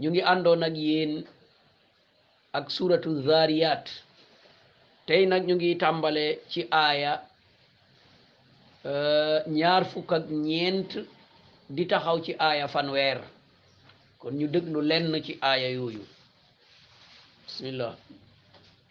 ñu ngi àndoon ak yéen ak suratu zariyat tey nag ñu ngi tàmbale ci aaya euh, ñaar fukk ak ñeent di taxaw ci aaya fanweer kon ñu déglu lenn ci aaya yooyu bismillah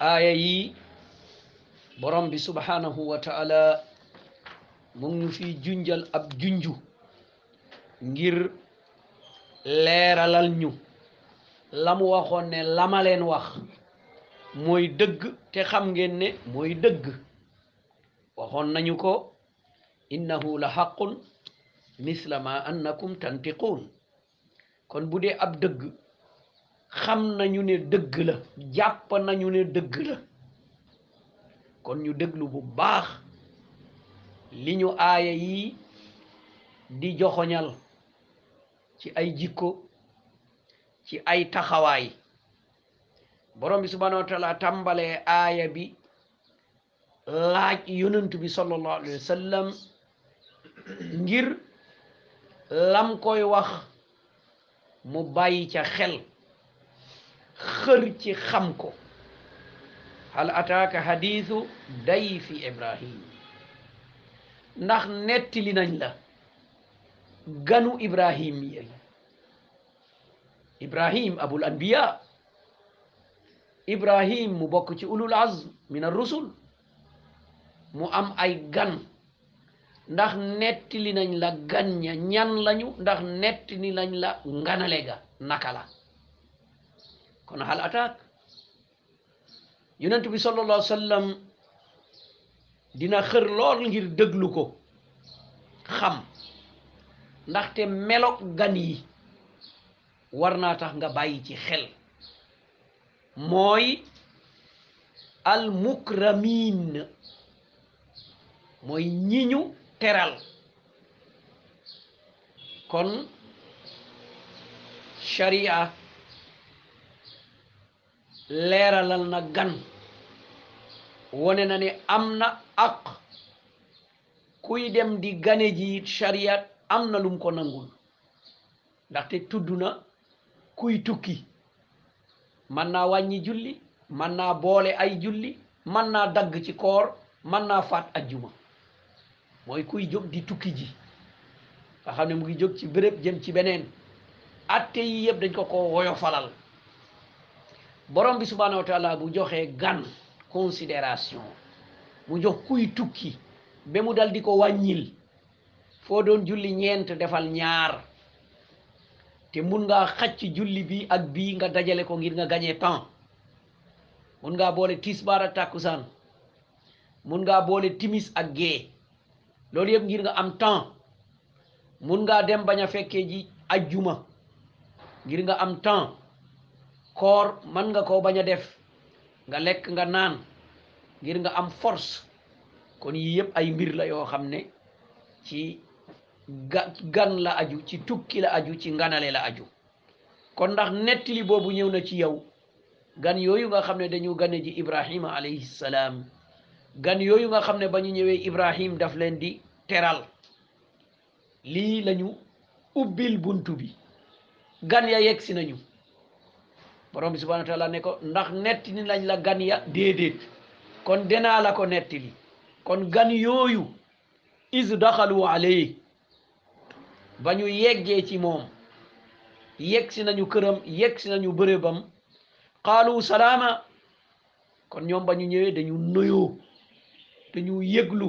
aaya yi borom bi subhanahu wa taala mu ngi fi junjal ab junju ngir leeralal ñu la mu waxoon ne la ma leen wax mooy dëgg te xam ngeen ne mooy dëgg waxoon nañu ko innahu la xaqun misla ma annakum tantiquun kon bu dee ab dëgg xam nañu ne dëgg la jàpp nañu ne dëgg la kon ñu déglu bu baax li ñu aaya yi di joxoñal ci ay jikko ci ay taxawaay borom bi subhanahu wa taala tàmbalee aaya bi laaj yonent bi sallallahu alayhi wa sallam ngir lam koy wax mu bàyyi ca xel xër ci xam ko hal ataaka hadithu dayfi ibrahim ndax nettali nañ la ganu ibrahim yi ibrahim abul anbiya ibrahim mu bokk ci ulul azm min ar rusul mu am ay gan ndax nettali nañ la gan ña ñan lañu ndax nettali nañ la nganale ga naka la kon hal ataak yonent bi sallallahu alayhi dina xër lool ngir déglu ko xam ndaxte melo gan yi war naa tax nga bàyyi ci xel mooy al mukramin mooy ñi ñu teral kon sharia leeralal na gan wone na ne am na aq kuy dem di gane ji sharia am na lum ko nangul ndaxte tudd na kuy tukki mën naa wàññi julli mën naa boole ay julli mën naa dagg ci koor mën naa faat ajjuma mooy kuy jóg di tukki ji nga xam ne mu ngi jóg ci béréb jëm ci beneen atte yi yëpp dañ ko ko woyo falal borom bi subhanahu wa bu joxee gan considération mu jox kuy tukki ba mu dal di ko wàññil foo doon julli ñeent defal ñaar te mun ngaa xacc julli bi ak bii nga dajale ko ngir nga gagné temps mun ngaa boole tisbaar ak tàkkusaan mun ngaa boole timis ak gee loolu yëpp ngir nga am temps mun ngaa dem bañ a fekkee ji ajjuma ngir nga am temps koor man nga koo bañ a def nga lekk nga naan ngir nga am force kon yii yëpp ay mbir la yoo xam ne ci ga gan la aju ci tukki la aju ci nganale la aju kon ndax nettali boobu ñëw na ci yow gan yooyu nga xam ne dañu gane ji ibrahima alayhi salaam gan yooyu nga xam ne ba ñu ñëwee ibrahim daf leen di teral lii lañu ubbil buntu bi gan ya yegg si nañu borom bi subhanahu wa taala ne ko ndax netti ni lañ la gan ya déedéet kon denaa la ko netti li kon gan yooyu is daxalu alayhi ba ñu yeggee ci moom yegg si nañu këram yegg si nañu bërëbam qaalu salaama kon ñoom ba ñu ñëwee dañu nuyoo dañu yëglu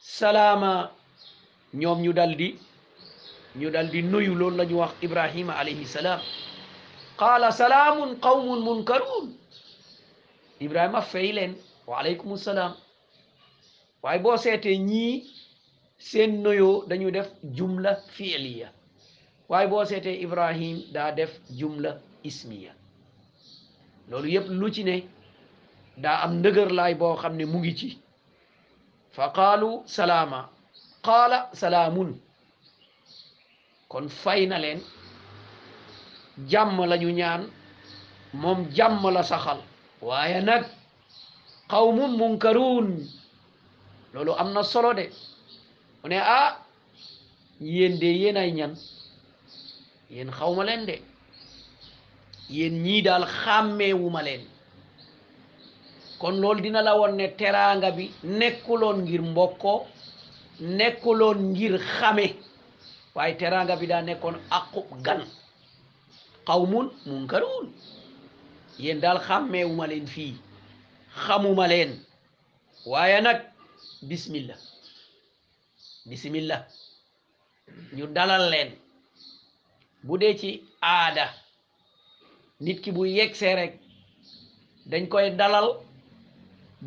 salaama ñoom ñu dal di ñu dal di nuyu loolu la ñu wax ibrahima alayhi salaam qaala salaamun qawmun munkaruun ibrahima fay leen waaleykum salaam waaye boo seetee ñii seen noyoo dañu def jumla fiiliya waaye boo seetee ibrahim daa def jumla ismiya loolu yëpp lu ci ne daa am ndëgër laay boo xam ne mu ngi ci fa qaalu salaama qaala salaamun kon fay na leen jàmm la ñu ñaan moom jàmm la saxal waaye nag qawmun munkaruun loolu am na solo de mu ne ah yéen de yéen ay ñan yéen xaw ma leen de yéen ñii daal xàmmeewu ma leen kon loolu dina la woon ne teraanga bi nekkuloon ngir mbokkoo nekkuloon ngir xame waaye teraanga bi daa nekkoon aqub gan qawmun munkaruun yéen daal xàmmeewuma leen fii xamuma leen waaye nag bismillah bisimilla ñu dalal leen bu dee ci aada nit ki bu yegsee rek dañ koy dalal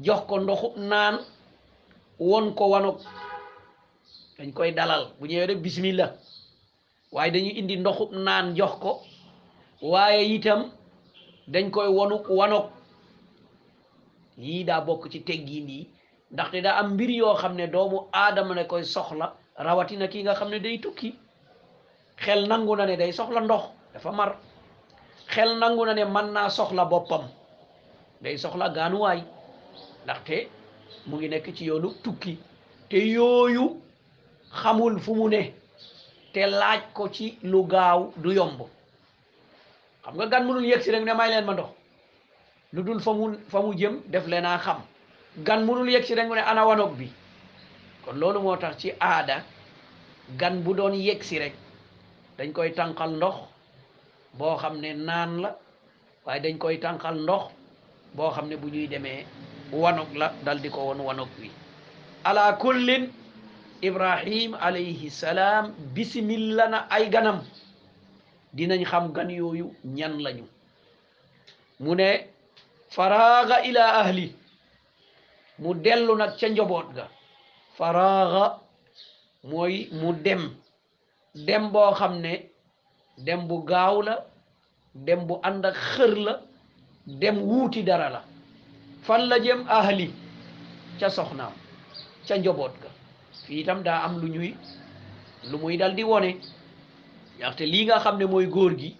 jox ko ndoxu naan won ko wanok dañ koy dalal bu ñëwee rek bismillah waaye dañu indi ndoxub naan jox ko waaye itam dañ koy wanu wanok yii daa bokk ci teggiin yi ndaxte daa am mbir yoo xam ne doomu aadama ne koy soxla rawatina kii nga xam ne day tukki xel nangu na ne day soxla ndox dafa mar xel nangu na ne mën naa soxla boppam day soxla gaanuwaay ndaxte mu ngi nekk ci yoonu tukki te yooyu xamul fu mu ne te laaj ko ci lu gaaw du yomb xam nga gan mënul yegg si rek ne may leen ma ndox lu dul fa mu fa mu jëm def leen a xam gan mënul yegg si rek mu ne ana wanoog bi kon loolu moo tax ci aada gan bu doon yegg si rek dañ koy tànqal ndox boo xam ne naan la waaye dañ koy tànqal ndox boo xam ne bu ñuy demee wanog la dal di ko woon wanog wi ala kullin ibrahim alayhi salaam bisimilla na ay ganam dinañ xam gan yooyu ñan lañu mu ne faraaga ila ahli mu dellu nag ca njaboot ga faraaga mooy mu dem dem boo xam ne dem bu gaaw la dem bu ànd ak xër la dem wuuti dara la fan la jëm ahli ca soxnaam ca njaboot ga fii itam daa am lu ñuy lu muy dal di wone ndaxte lii nga xam ne mooy góor gi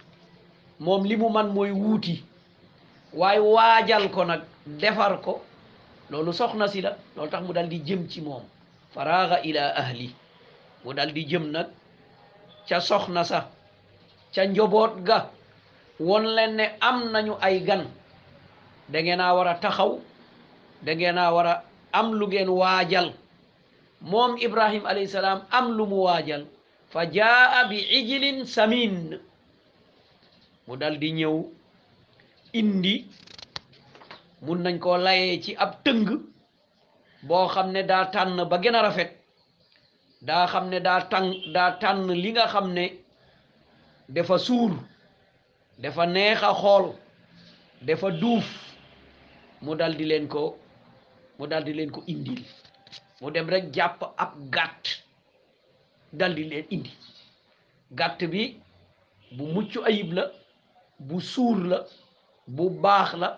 moom li mu man mooy wuuti waaye waajal ko nag defar ko loolu soxna si la loolu tax mu dal di jëm ci moom faraaxa ila ahli mu dal di jëm nag ca soxna sa ca njoboot ga won leen ne am nañu ay gan da ngeen a war a taxaw da ngeen a war a am lu ngeen waajal moom ibrahim alayhi salaam am lu mu waajal fa jaa bi ijlin samin mu dal di ñëw indi mun nañ koo layee ci ab tëng boo xam ne daa tànn ba gën a rafet daa xam ne daa tànn daa tànn li nga xam ne dafa suur dafa neex a xool dafa duuf mu dal di leen ko mu dal di leen ko indil mu dem rek jàpp ab gàtt dal di leen indi gàtt bi bu mucc ayib la bu suur la bu baax la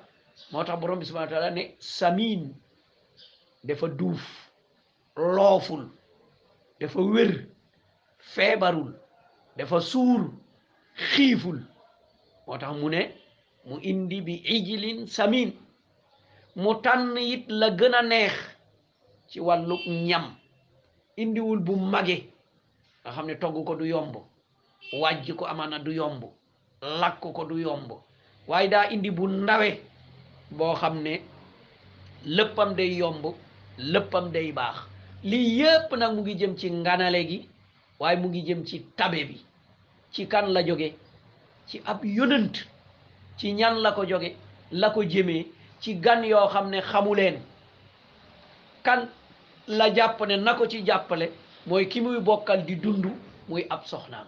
moo tax borom bi subhanahu wa taala ne samin dafa duuf looful dafa wér feebarul dafa suur xiiful moo tax mu ne mu indi bi ijlin samin mu tànn it la gën a neex ci wàllu ñam indiwul bu mage nga xam ne togg ko du yomb wàjj ko amaana du yomb lakk ko du yomb waaye daa indi bu ndawe boo xam ne léppam day yomb léppam day baax lii yépp nag mu ngi jëm ci nganale gi waaye mu ngi jëm ci tabe bi ci kan la jóge ci ab yonent ci ñan la ko jóge la ko jëmee ci gan yoo xam ne xamu leen kan la jàpp ne na ko ci jàppale mooy ki muy bokkal di dund muy ab soxnaam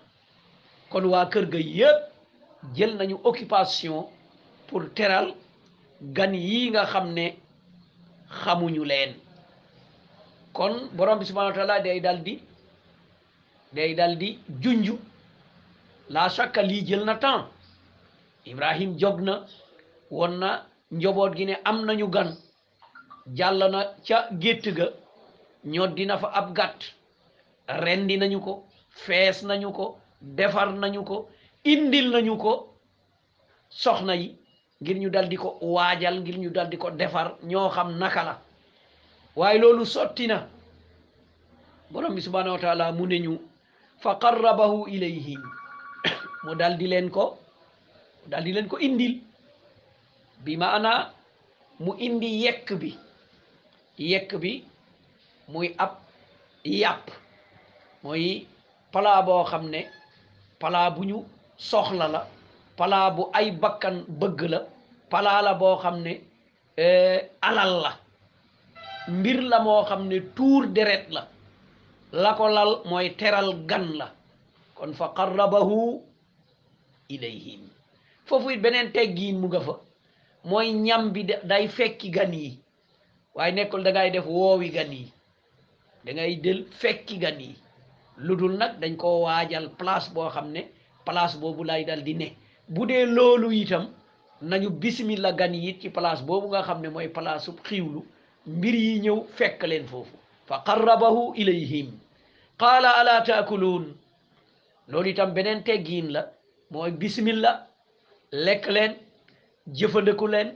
kon waa kër ga yépp jël nañu occupation pour teral gan yi nga xam ne xamuñu leen kon borom bi subhanahu wa taala day dal di day dal di junju la shakka lii jël na temps Ibrahim jog na woon na njoboot gi ne am nañu gan jàll na ca gétt ga ñoo dina fa ab gàtt rendi nañu ko fees nañu ko defar nañu ko indil nañu ko soxna yi ngir ñu dal di ko waajal ngir ñu dal di ko defar ñoo xam naka la waaye loolu sotti na borom bi subhanahu wa taala mu ne ñu fa qarrabahu ilayhim mu dal di leen ko dal di leen ko indil bi maana mu indi yekk bi yekk bi muy ab yàpp mooy palaa boo xam ne palaa bu ñu soxla la palaa bu ay bakkan bëgg la palaa la boo xam ne eh, alal la mbir la moo xam ne tuur deret la la ko lal mooy teral gan la kon fa qarrabahu ilayhim foofu it beneen teggiin mu nga fa mooy ñam bi day fekki gan yi waaye nekkul da ngay def woowi gan yi da ngay del fekki gan yi lu dul nag dañ ko waajal place boo xam ne place boobu lay dal di ne bu dee loolu itam nañu bismillah gan yi ci place boobu nga xam ne mooy place su xiiwlu mbir yi ñëw fekk leen foofu fa qarrabahu ilayhim qaala ala taakuluun loolu itam beneen teggiin la mooy bismillah lekk leen jëfandiku leen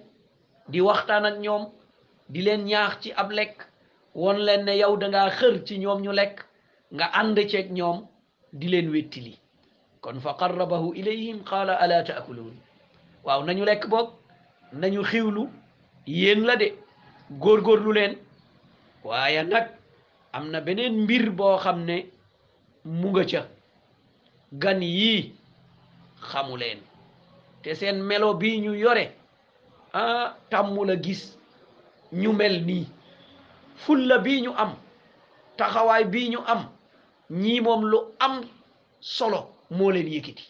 di waxtaan ak ñoom di leen ñaax ci ab lekk won leen ne yow da ngaa xër ci ñoom ñu lekk nga ànd ceeg ñoom di leen wettili kon fa qarrabahu ilayhim qaala ala taakuluun waaw nañu lekk boog nañu xiwlu yéen la de góorgóorlu leen waaye nag am na beneen mbir boo xam ne mu nga ca gan yii xamu leen te seen melo bi ñu yore ah tàmmu la gis ñu mel nii fulla bi ñu am taxawaay bi ñu am ñii moom lu am solo moo leen yëkkati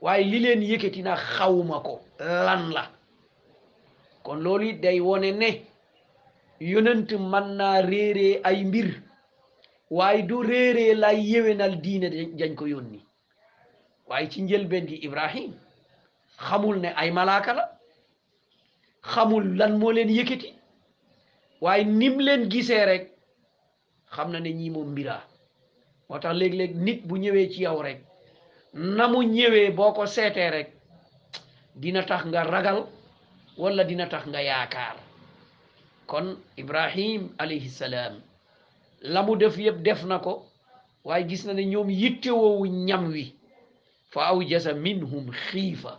waaye li leen yëkkati na xawma ko lan la kon loolu it day wone ne yonent mën naa réeree ay mbir waaye du réeree lay yéwénal diine dañ ko yónni waaye ci njëlbeen gi Ibrahim xamul ne ay malaaka la xamul lan moo leen yëkkati waaye nim leen gisee rek xam na ne ñii moom mbiraa moo tax léeg-léeg nit bu ñëwee ci yow rek na mu ñëwee boo ko seetee rek dina tax nga ragal wala dina tax nga yaakaar kon Ibrahim alayhi la mu def yëpp def na ko waaye gis na ne ñoom yittewoowu ñam wi fa aw jasa minhum xiifa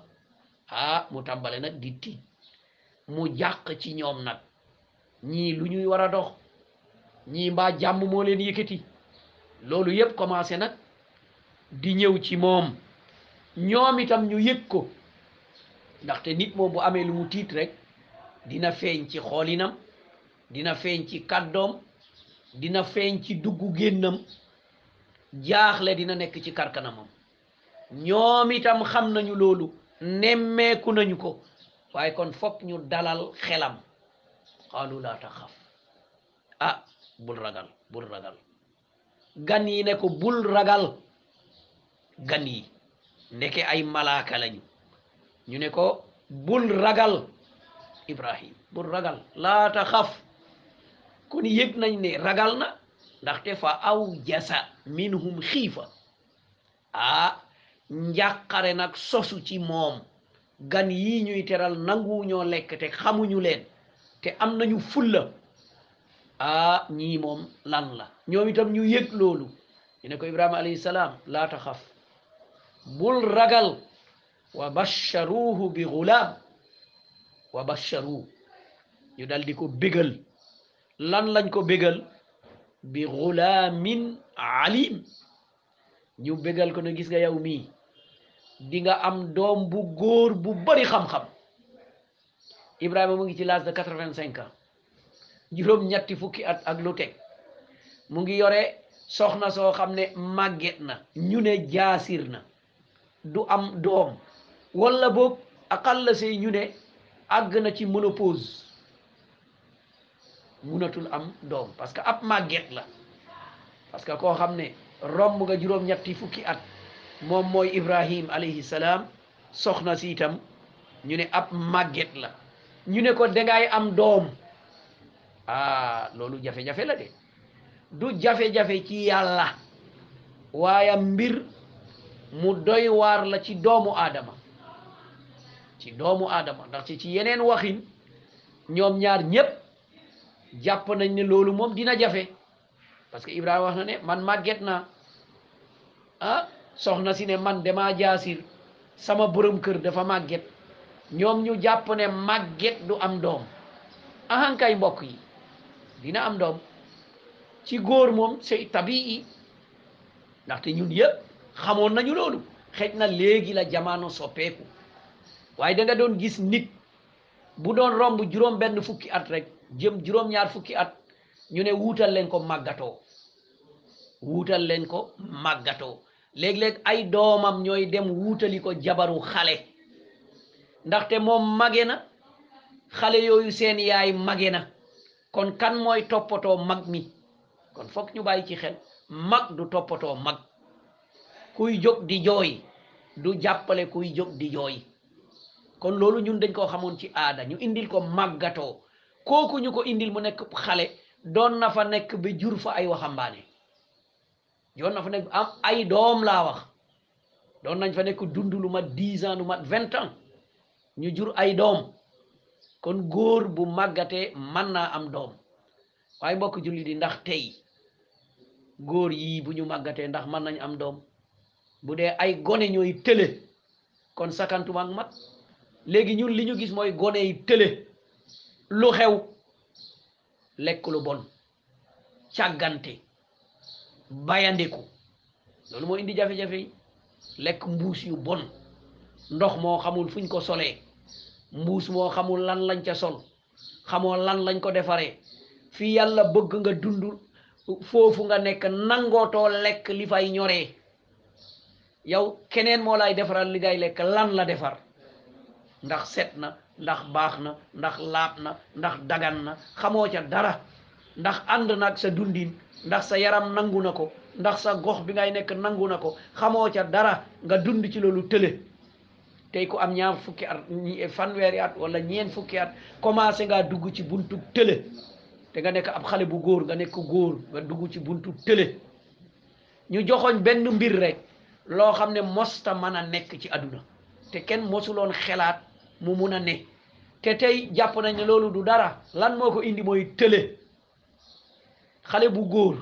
ah mu tàmbale nag di tiit mu jàq ci ñoom nag ñii lu ñuy war a dox ñii mbaa jàmm moo leen yëkkati loolu yëpp commencé nag di ñëw ci moom ñoom itam ñu yëg ko ndaxte nit moom bu amee lu mu tiit rek dina feeñ ci xoolinam dina feeñ ci kàddoom dina feeñ ci dugg génnam jaaxle dina nekk ci karkanamam ñoom itam xam nañu loolu nemmeeku nañu ko waaye kon fokk ñu dalal xelam xaalu laa taxaf ah bul ragal bul ragal gan yi ne ko bul ragal gan yi ndeke ay malaaka lañu ñu ne ko bul ragal ibrahim bul ragal laata xaf kon yëg nañ ne ragal na ndaxte fa aw jasa minhum xiifa ah njàqare nag sosu ci moom gan yi ñuy teral nanguwuñoo lekk te xamuñu leen te am nañu fulla ah ñii moom lan la ñoom itam ñu yëg loolu ñu ne ko ibrahima alayhi salaam laa taxaf bul ragal wa basharuhu bi gulaam wa basharu ñu dal di ko bégal lan lañ ko bégal bi gulaamin alim ñu bégal ko ne gis nga yow mii di nga am doom bu góor bu bari xam-xam Ibrahima mu ngi ci l'âge de quatre-vingt-cinq ans juróom ñetti fukki at ak lu teg mu ngi yore soxna soo xam ne màgget na ñu ne jaasir na du am doom walla boog aqal la say ñu ne àgg na ci ménopause munatul am doom parce que ab màgget la parce que koo xam ne romb nga juróom-ñetti fukki at moom mooy Ibrahim alayhi salaam soxna si itam ñu ne ab màgget la ñu ne ko dangay am doom ah loolu jafe-jafe la de du jafe-jafe ci yàlla waaye mbir mu doy waar la ci doomu aadama ci doomu aadama ndax ci ci yeneen waxin ñoom ñaar ñépp jàpp nañ ne loolu moom dina jafe parce que Ibrahima wax na ne man màgget naa ah soxna si ne man damaa jaasir sama borom kër dafa màgget ñoom ñu jàpp ne màgget du am doom ahankay mbokk yi dina am doom ci góor moom c'est tabii ndaxte ñun yëpp xamoon nañu loolu xëj na léegi la jamaano soppeeku waaye da doon gis nit bu doon romb juróom benn fukki at rek jëm juróom ñaar fukki at ñu ne wuutal leen ko màggatoo wuutal leen ko màggatoo léeg-léeg ay doomam ñooy dem wuutali ko jabaru xale ndaxte moom mage na xale yooyu seen yaay mage na kon kan mooy toppatoo mag mi kon foog ñu bàyyi ci xel mag du toppatoo mag kuy jóg di jooy du jàppale kuy jóg di jooy kon loolu ñun dañ koo xamoon ci aada ñu indil ko màggatoo kooku ñu ko indil mu nekk xale doon na fa nekk ba jur fa ay waxambaane doon na fa nekk am ay doom laa wax doon nañ fa nekk dund lu mat dix ans lu mat vingt ans ñu jur ay doom kon góor bu màggatee mën naa am doom waaye mbokk julli di ndax tey góor yii bu ñu màggatee ndax mën nañ am doom bu dee ay gone ñooy tële kon sakantuma ak mag léegi ñun li ñu gis mooy gone yi tële lu xew lekk lu bon càggante bayandiku loolu moo indi jafe-jafe yi lekk mbuus yu bon ndox moo xamul fuñ ko solee mbuus moo xamul lan lañ ca sol xamoo lan lañ ko defaree fi yàlla bëgg nga dund foofu nga nekk nangootoo lekk li fay ñoree yow keneen moo lay defaral li ngay lekk lan la defar ndax set na ndax baax na ndax laab na ndax dagan na xamoo ca dara ndax ànd nag sa dundin ndax sa yaram nangu na ko ndax sa gox bi ngay nekk nangu na ko xamoo ca dara nga dund ci loolu tële tey ku am ñaar fukki at fanweeri at wala ñeen fukki at commencé ngaa dugg ci buntu télé te nga nekk ab xale bu góor nga nekk góor nga dugg ci buntu télé ñu joxoñ benn mbir rek loo xam ne mosta mën a nekk ci àdduna te kenn mosuloon xelaat mu mun a ne te tey jàpp nañ ne loolu du dara lan moo ko indi mooy tële xale bu góor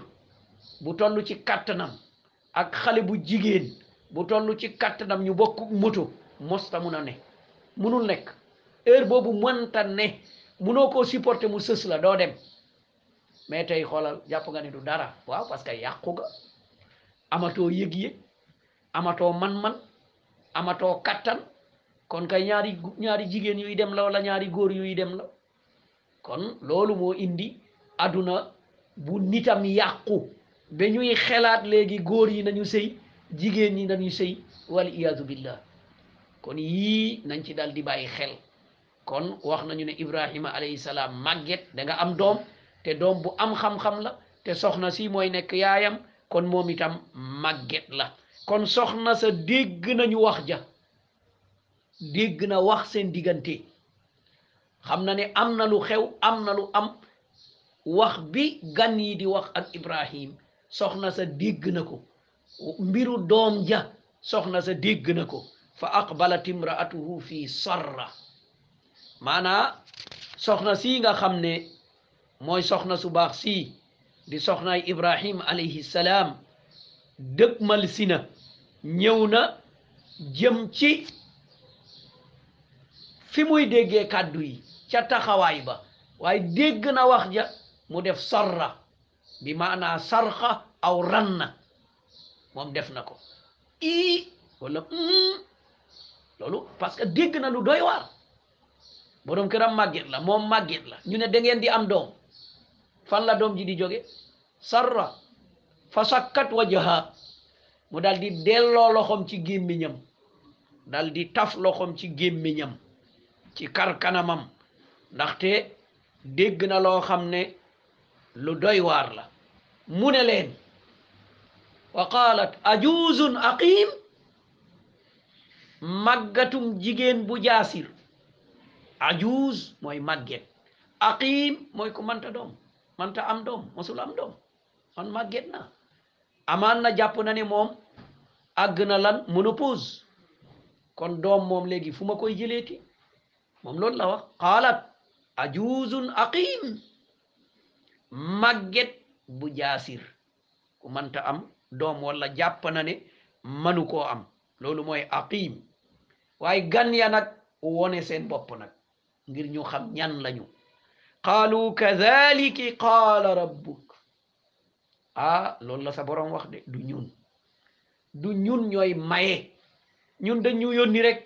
bu toll ci kàttanam ak xale bu jigéen bu toll ci kàttanam ñu bokk moto mosta mun a ne munul nekk heure boobu mënta ne munoo koo supporter mu sës la doo dem mais tey xoolal jàpp nga ne du dara waaw parce que yàqu nga amatoo yëg-yëg amatoo man-man amatoo kattan kon kay ñaari ñaari jigéen yuy dem la wala ñaari góor yuy dem la kon loolu moo indi aduna bu nitam yàqu ba ñuy xelaat léegi góor yi nañu sëy jigéen ñi nañu sëy wal iyaadu billah kon yii nañ ci dal di bàyyi xel kon wax nañu ne ibrahima alayhi salaam màgget da nga am doom te doom bu am xam-xam la te soxna si mooy nekk yaayam kon moom itam màgget la kon soxna sa dégg nañu wax ja dégg na wax seen diggante xam na ne am na lu xew am na lu am wax bi gan yi di wax ak Ibrahim soxna sa dégg na ko mbiru doom ja soxna sa dégg na ko fa aqbalat imraatuhu fi sarra maanaa soxna si nga xam ne mooy soxna su baax si di soxnaay ibrahim alayhi salaam dëgmal si na ñëw na jëm ci fi muy déggee kàddu yi ca taxawaay ba waaye dégg na wax ja mu def sarra bi maanaa sarxa aw ranna moom def na ko i wala mm, loolu parce que dégg na lu doy waar borom këram màgget la moom màgget la ñu ne da ngeen di am doom fan la doom ji di jóge sarra fa sakkat wajaha mu dal di delloo loxoom ci gémmiñam dal di taf loxoom ci gémmiñam ci kar kanamam ndaxte dégg na loo xam ne lu doy waar la mu ne leen wa qaalat ajuuzun aqim màggatum jigéen bu jaasir ajuuz mooy màgget aqim mooy ku manta doom manta am doom mosul am doom man màgget na amaan na jàpp na ne moom àgg na lan ménopause kon doom moom léegi fu ma koy jëleeti moom loolu la wax qaalat ajuuzun aqim màgget bu jaasir ku mënta am doom wala jàpp na ne manu koo am loolu mooy aqim waaye gan ya nag wone seen bopp nag ngir ñu xam ñan lañu qaalu kadhaliki qaala rabbuk ah loolu la sa borom wax de du ñun du ñun ñooy maye ñun dañ ñu yónni rek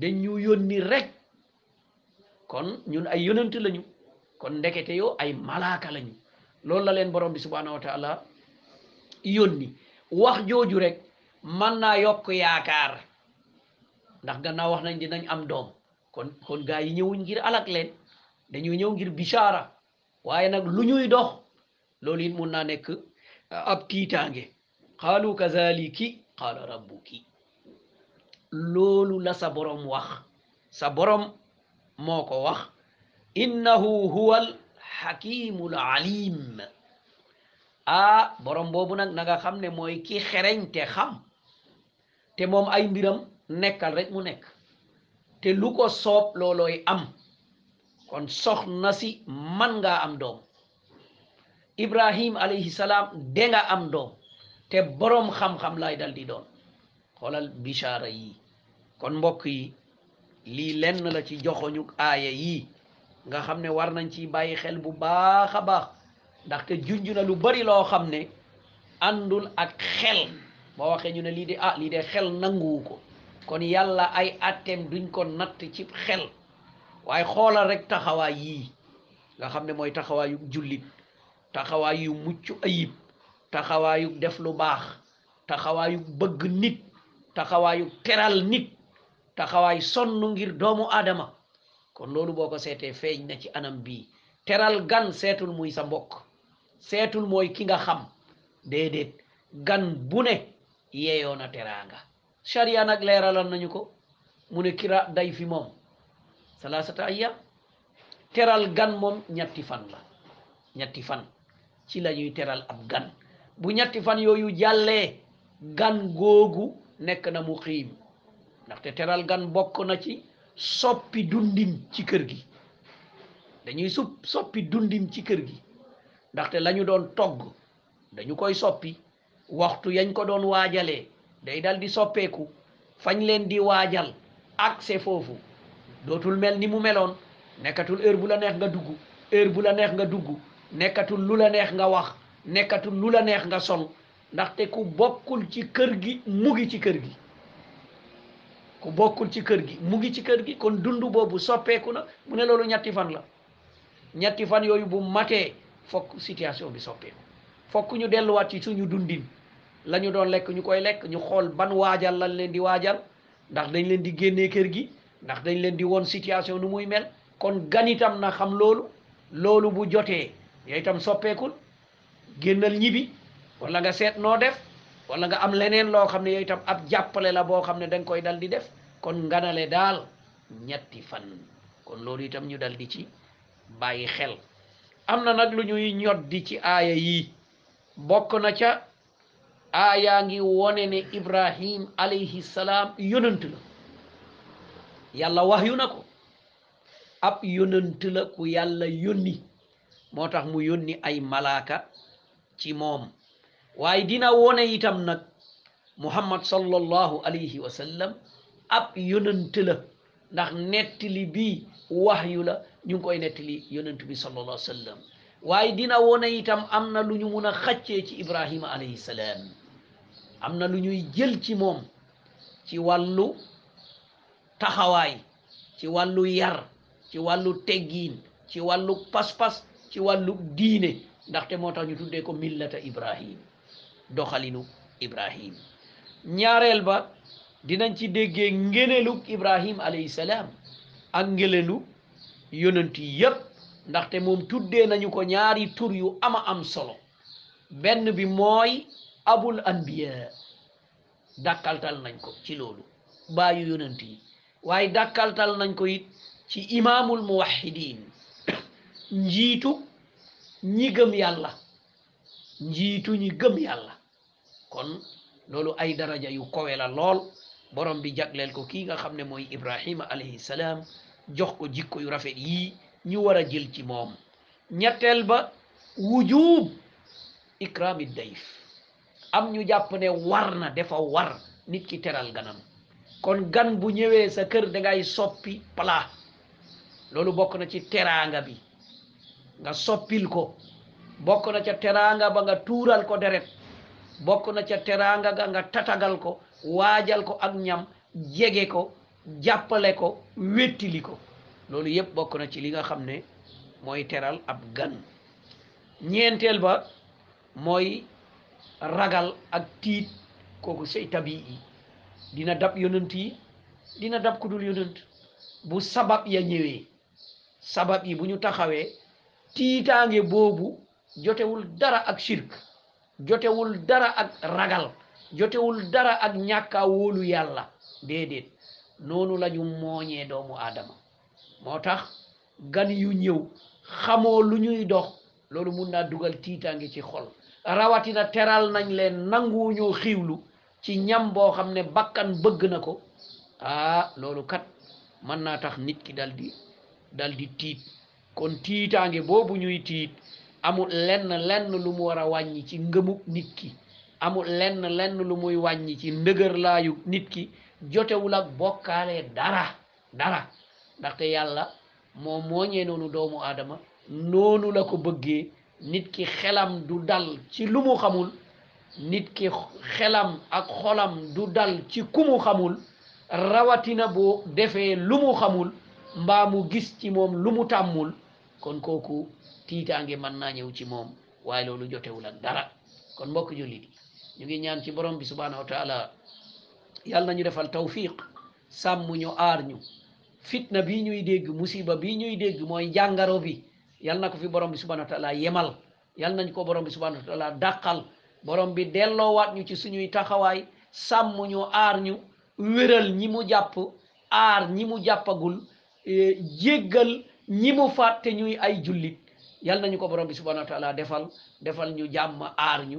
dañ ñu yónni rek kon ñun ay yonent lañu kon ndekete yoo ay malaaka lañu loolu la leen borom bi subhaanahu wa taala yónni wax jooju rek man naa yokk yaakaar ndax gannaaw wax nañ dinañ am doom kon kon gaa yi ñëwuñ ngir alak leen dañuy ñëw ngir bichara waaye nag lu ñuy dox loolu it mun naa nekk ab tiitaange xaalu kazaliki xaala rabbuki loolu la sa borom wax sa borom moo ko wax innahu huwal xakimul alim ah borom boobu nag na nga xam ne mooy ki xereñ te xam te moom ay mbiram nekkal rek mu nekk te lu ko soob loolooy am kon soxna si man ngaa am doom ibrahim alayhi salaam de nga am doom te boroom xam-xam lay dal di doon xoolal bichara yi kon mbokk yi lii lenn la ci joxoñu aaya yi nga xam ne war nañ ci bàyyi xel bu baax a baax ndaxte junj na lu bari loo xam ne àndul ak xel boo waxee ñu ne lii de ah lii de xel nanguwu ko kon yàlla ay atteem duñ ko natt ci xel waaye xoolal rek taxawaay yii nga xam ne mooy taxawaayu jullit taxawaayu mucc ayib taxawaayu def lu baax taxawaayu bëgg nit taxawaayu teral nit taxawaay sonn ngir doomu aadama kon loolu boo ko seetee feeñ na ci anam bii teral gan seetul muy sa mbokk seetul mooy ki nga xam déedéet gan bu ne yeeyoo na teraanga sharia nag leeralal nañu ko mu ne kira day fi moom salaasata ayyam teral gan moom ñetti fan la ñetti fan ci la ñuy teral ab gan bu ñetti fan yooyu jàllee gan googu nekk na mu xiim ndaxte teral gan bokk na ci soppi dundin ci kër gi dañuy sup soppi dundin ci kër gi ndaxte lañu doon togg dañu koy soppi waxtu yañ ko doon waajalee day dal di soppeeku fañ leen di waajal accès foofu dootul mel ni mu meloon nekkatul heure bu la neex nga dugg heure bu la neex nga dugg nekkatul lu la neex nga wax nekkatul lu la neex nga sol ndaxte ku bokkul ci kër gi mu ngi ci kër gi ku bokkul ci kër gi mu ngi ci kër gi kon dund boobu soppeeku na mu ne loolu ñetti fan la ñetti fan yooyu bu matee fokk situation bi soppeeku fokk ñu delluwaat ci suñu dundin la ñu doon lekk ñu koy lekk ñu xool ban waajal lañ leen di waajal ndax dañ leen di génnee kër gi ndax dañ leen di woon situation nu muy mel kon gan itam na xam loolu loolu bu jotee yooyu itam soppeekul génnal ñibbi wala nga seet noo def wala nga am leneen loo xam ne yooyu itam ab jàppale la boo xam ne da koy dal di def kon nganale daal ñetti fan kon loolu itam ñu dal di ci bàyyi xel am na nag lu ñuy ñoddi ci aaya yi bokk na ca aayaa ngi wone ne ibrahim alayhi salaam yonant la yàlla wax yu na ko ab yonant la ku yàlla yónni moo tax mu yónni ay malaaka ci moom waaye dina wone itam nag muhammad sallallahu alayhi wa sallam ab yonent la ndax nettali bi waxyu la ñu ngi koy nettali yonent bi sallallahu alayhi wa sallam waaye dina wone itam am na lu ñu mun a xaccee ci ibrahima alayhi salaam am na lu ñuy jël ci moom ci wàllu taxawaay ci wàllu yar ci wàllu teggiin ci wàllu pas-pas ci wàllu diine ndaxte moo tax ñu tuddee ko millata ibrahim doxalinu ibrahim ñaareel ba dinañ ci déggee ngëneelug ibrahim alayhi salaam ak ngëneelu yonent yi yépp ndaxte moom tuddee nañu ko ñaari tur yu ama am solo benn bi mooy abul anbiya dàkkaltal nañ ko ci loolu baayu yonent yi waaye dàkkaltal nañ ko it ci imaamul muwaxidiin njiitu ñi gëm yàlla njiitu ñi gëm yàlla kon loolu ay daraja yu kowe la lool borom bi jagleel ko kii nga xam ne mooy ibrahima alayhi salaam jox ko jikko yu rafet yii ñu war a jël ci moom ñetteel ba wujub ikraami dayf am ñu jàpp ne war na dafa war nit ki teral ganam kon gan bu ñëwee sa kër da ngay soppi plat loolu bokk na ci teraanga bi nga soppil ko bokk na ca teraanga ba nga tuural ko deret bokk na ca teraanga ga nga tatagal ko waajal ko ak ñam jege ko jàppale ko wettili ko loolu yëpp bokk na ci li nga xam ne mooy teral ab gan ñeenteel ba mooy ragal ak tiit kooku sey tabii dina dab yonent yi dina dab ku dul yonent bu sabab ya ñëwee sabab yi bu ñu taxawee tiitaange boobu jotewul dara ak shirk jotewul dara ak ragal jotewul dara ak ñàkka wóolu yàlla déedéet noonu lañu mooñee doomu aadama moo tax gan yu ñëw xamoo lu ñuy dox loolu mun naa dugal tiitaange ci xol rawatina teral nañ leen nanguwuñoo xiiwlu ci ñam boo xam ne bakkan bëgg na ko ah loolu kat mën naa tax nit ki dal di dal di tiit kon tiitaange boobu ñuy tiit amul lenn lenn lu mu war a wàññi ci ngëmuk nit ki amul lenn lenn lu muy wàññi ci ndëgërlaayu nit ki jotewul ak bokkaale dara dara ndaxte yàlla moo mooñee noonu doomu aadama noonu la ko bëggee nit ki xelam du dal ci lu mu xamul nit ki xelam ak xolam du dal ci ku mu xamul rawatina bu defee lu mu xamul mbaa mu gis ci moom lu mu tàmmul kon kooku tiitaange mën naa ñëw ci moom waaye loolu jotewul ak dara kon mbokk jullit ñu ngi ñaan ci borom bi subhanahu wa taala yàlla nañu defal tawfiq sàmm ñu aar ñu fitna bi ñuy dégg musiba bi ñuy dégg mooy jàngaro bi yal na ko fi borom bi subhanahu wa taala yemal yal nañ ko borom bi subhanahu wa taala dàqal borom bi delloowaat ñu ci suñuy taxawaay sàmm ñu aar ñu wéral ñi mu jàpp aar ñi mu jàppagul e, jéggal ñi mu fàtte ñuy ay jullit yal nañu ko borom bi subhanahu wa taala defal defal ñu jàmm aar ñu